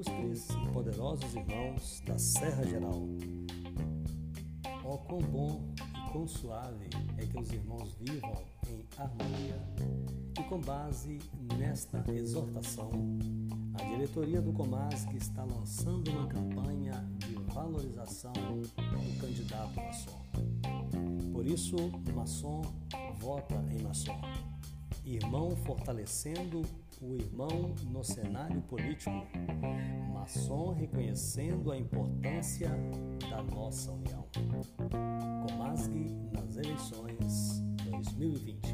ilustres e poderosos irmãos da Serra Geral. Oh, quão bom e quão suave é que os irmãos vivam em harmonia. E com base nesta exortação, a diretoria do Comasque está lançando uma campanha de valorização do candidato maçom. Por isso, maçom vota em maçom. Irmão fortalecendo o irmão no cenário político. Maçom reconhecendo a importância da nossa união. Comasg nas eleições 2020.